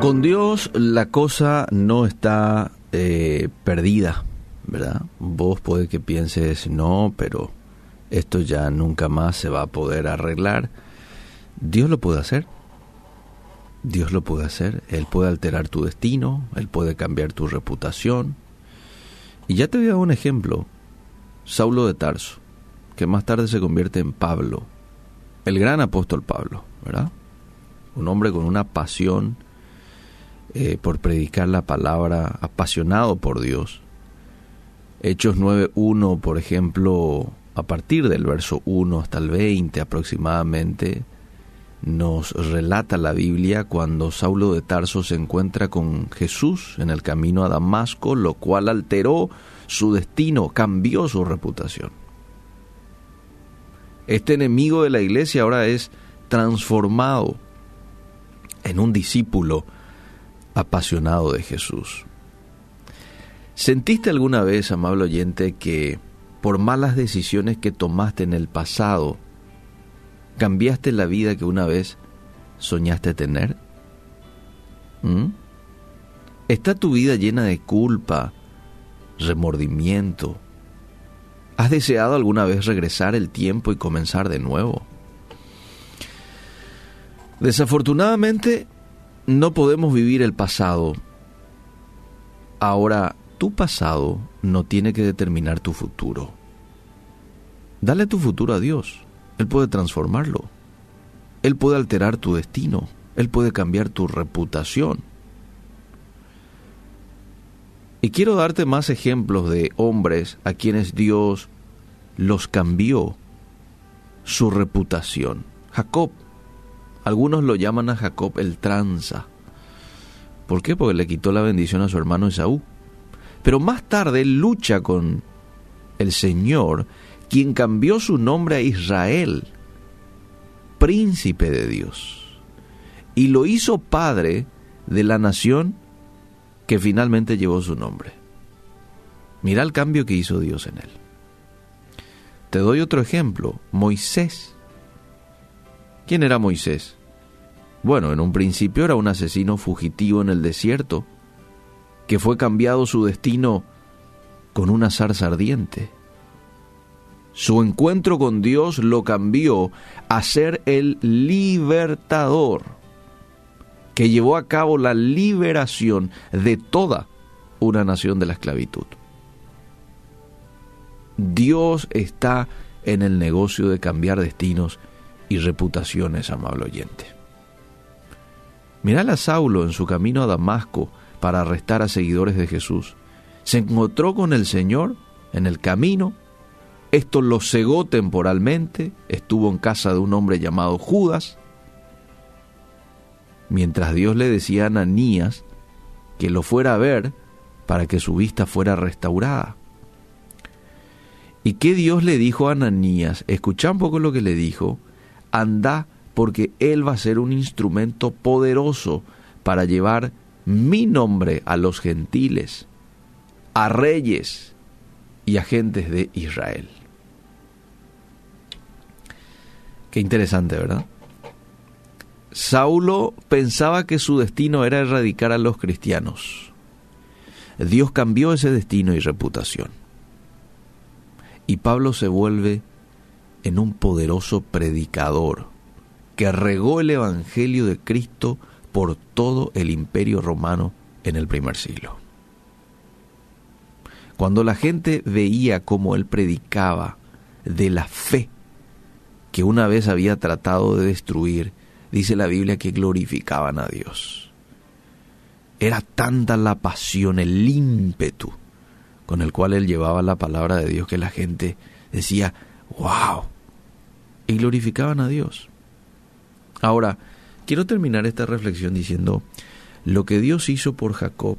Con Dios la cosa no está eh, perdida, ¿verdad? Vos puede que pienses, no, pero esto ya nunca más se va a poder arreglar. Dios lo puede hacer. Dios lo puede hacer. Él puede alterar tu destino, Él puede cambiar tu reputación. Y ya te voy a dar un ejemplo. Saulo de Tarso, que más tarde se convierte en Pablo, el gran apóstol Pablo, ¿verdad? Un hombre con una pasión eh, por predicar la palabra, apasionado por Dios. Hechos 9.1, por ejemplo, a partir del verso 1 hasta el 20 aproximadamente, nos relata la Biblia cuando Saulo de Tarso se encuentra con Jesús en el camino a Damasco, lo cual alteró su destino, cambió su reputación. Este enemigo de la iglesia ahora es transformado en un discípulo apasionado de Jesús. ¿Sentiste alguna vez, amable oyente, que por malas decisiones que tomaste en el pasado, cambiaste la vida que una vez soñaste tener? ¿Mm? ¿Está tu vida llena de culpa, remordimiento? ¿Has deseado alguna vez regresar el tiempo y comenzar de nuevo? Desafortunadamente, no podemos vivir el pasado. Ahora, tu pasado no tiene que determinar tu futuro. Dale tu futuro a Dios. Él puede transformarlo. Él puede alterar tu destino. Él puede cambiar tu reputación. Y quiero darte más ejemplos de hombres a quienes Dios los cambió su reputación. Jacob. Algunos lo llaman a Jacob el tranza. ¿Por qué? Porque le quitó la bendición a su hermano Esaú. Pero más tarde lucha con el Señor, quien cambió su nombre a Israel, príncipe de Dios, y lo hizo padre de la nación que finalmente llevó su nombre. Mira el cambio que hizo Dios en él. Te doy otro ejemplo, Moisés. ¿Quién era Moisés? Bueno, en un principio era un asesino fugitivo en el desierto, que fue cambiado su destino con una zarza ardiente. Su encuentro con Dios lo cambió a ser el libertador que llevó a cabo la liberación de toda una nación de la esclavitud. Dios está en el negocio de cambiar destinos y reputaciones, amable oyente. Mirá a Saulo en su camino a Damasco para arrestar a seguidores de Jesús. Se encontró con el Señor en el camino. Esto lo cegó temporalmente. Estuvo en casa de un hombre llamado Judas. Mientras Dios le decía a Ananías que lo fuera a ver para que su vista fuera restaurada. ¿Y qué Dios le dijo a Ananías? Escucha un poco lo que le dijo. Anda porque Él va a ser un instrumento poderoso para llevar mi nombre a los gentiles, a reyes y a gentes de Israel. Qué interesante, ¿verdad? Saulo pensaba que su destino era erradicar a los cristianos. Dios cambió ese destino y reputación. Y Pablo se vuelve en un poderoso predicador que regó el Evangelio de Cristo por todo el imperio romano en el primer siglo. Cuando la gente veía cómo él predicaba de la fe que una vez había tratado de destruir, dice la Biblia que glorificaban a Dios. Era tanta la pasión, el ímpetu con el cual él llevaba la palabra de Dios que la gente decía, wow, y glorificaban a Dios. Ahora, quiero terminar esta reflexión diciendo, lo que Dios hizo por Jacob,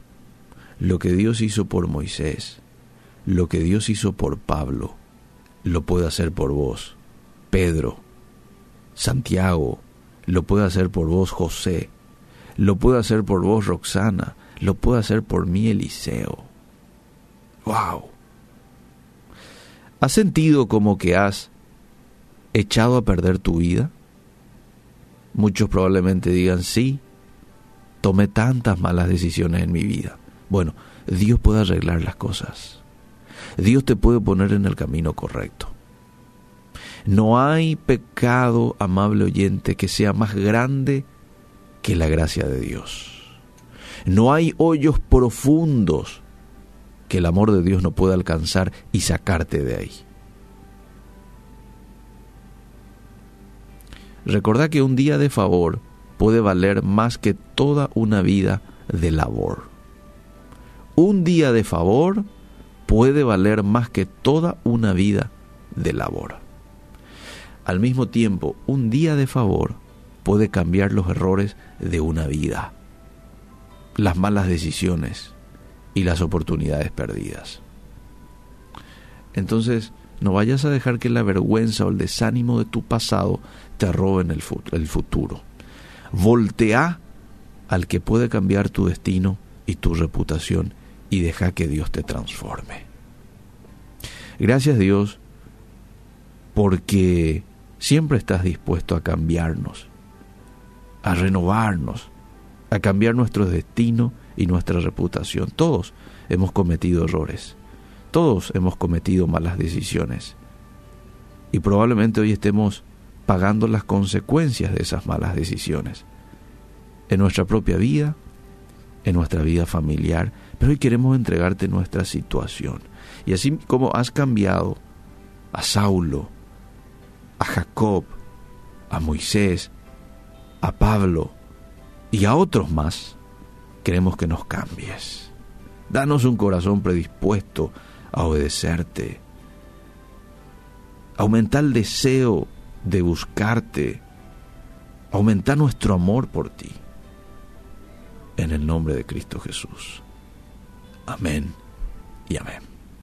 lo que Dios hizo por Moisés, lo que Dios hizo por Pablo, lo puede hacer por vos, Pedro, Santiago, lo puede hacer por vos, José, lo puede hacer por vos, Roxana, lo puede hacer por mí, Eliseo. ¡Wow! ¿Has sentido como que has echado a perder tu vida? Muchos probablemente digan sí, tomé tantas malas decisiones en mi vida. Bueno, Dios puede arreglar las cosas. Dios te puede poner en el camino correcto. No hay pecado, amable oyente, que sea más grande que la gracia de Dios. No hay hoyos profundos que el amor de Dios no pueda alcanzar y sacarte de ahí. Recordá que un día de favor puede valer más que toda una vida de labor. Un día de favor puede valer más que toda una vida de labor. Al mismo tiempo, un día de favor puede cambiar los errores de una vida, las malas decisiones y las oportunidades perdidas. Entonces, no vayas a dejar que la vergüenza o el desánimo de tu pasado te roben el futuro. Voltea al que puede cambiar tu destino y tu reputación y deja que Dios te transforme. Gracias Dios porque siempre estás dispuesto a cambiarnos, a renovarnos, a cambiar nuestro destino y nuestra reputación. Todos hemos cometido errores, todos hemos cometido malas decisiones y probablemente hoy estemos pagando las consecuencias de esas malas decisiones en nuestra propia vida, en nuestra vida familiar, pero hoy queremos entregarte nuestra situación. Y así como has cambiado a Saulo, a Jacob, a Moisés, a Pablo y a otros más, queremos que nos cambies. Danos un corazón predispuesto a obedecerte. Aumenta el deseo de buscarte, aumentar nuestro amor por ti. En el nombre de Cristo Jesús. Amén y amén.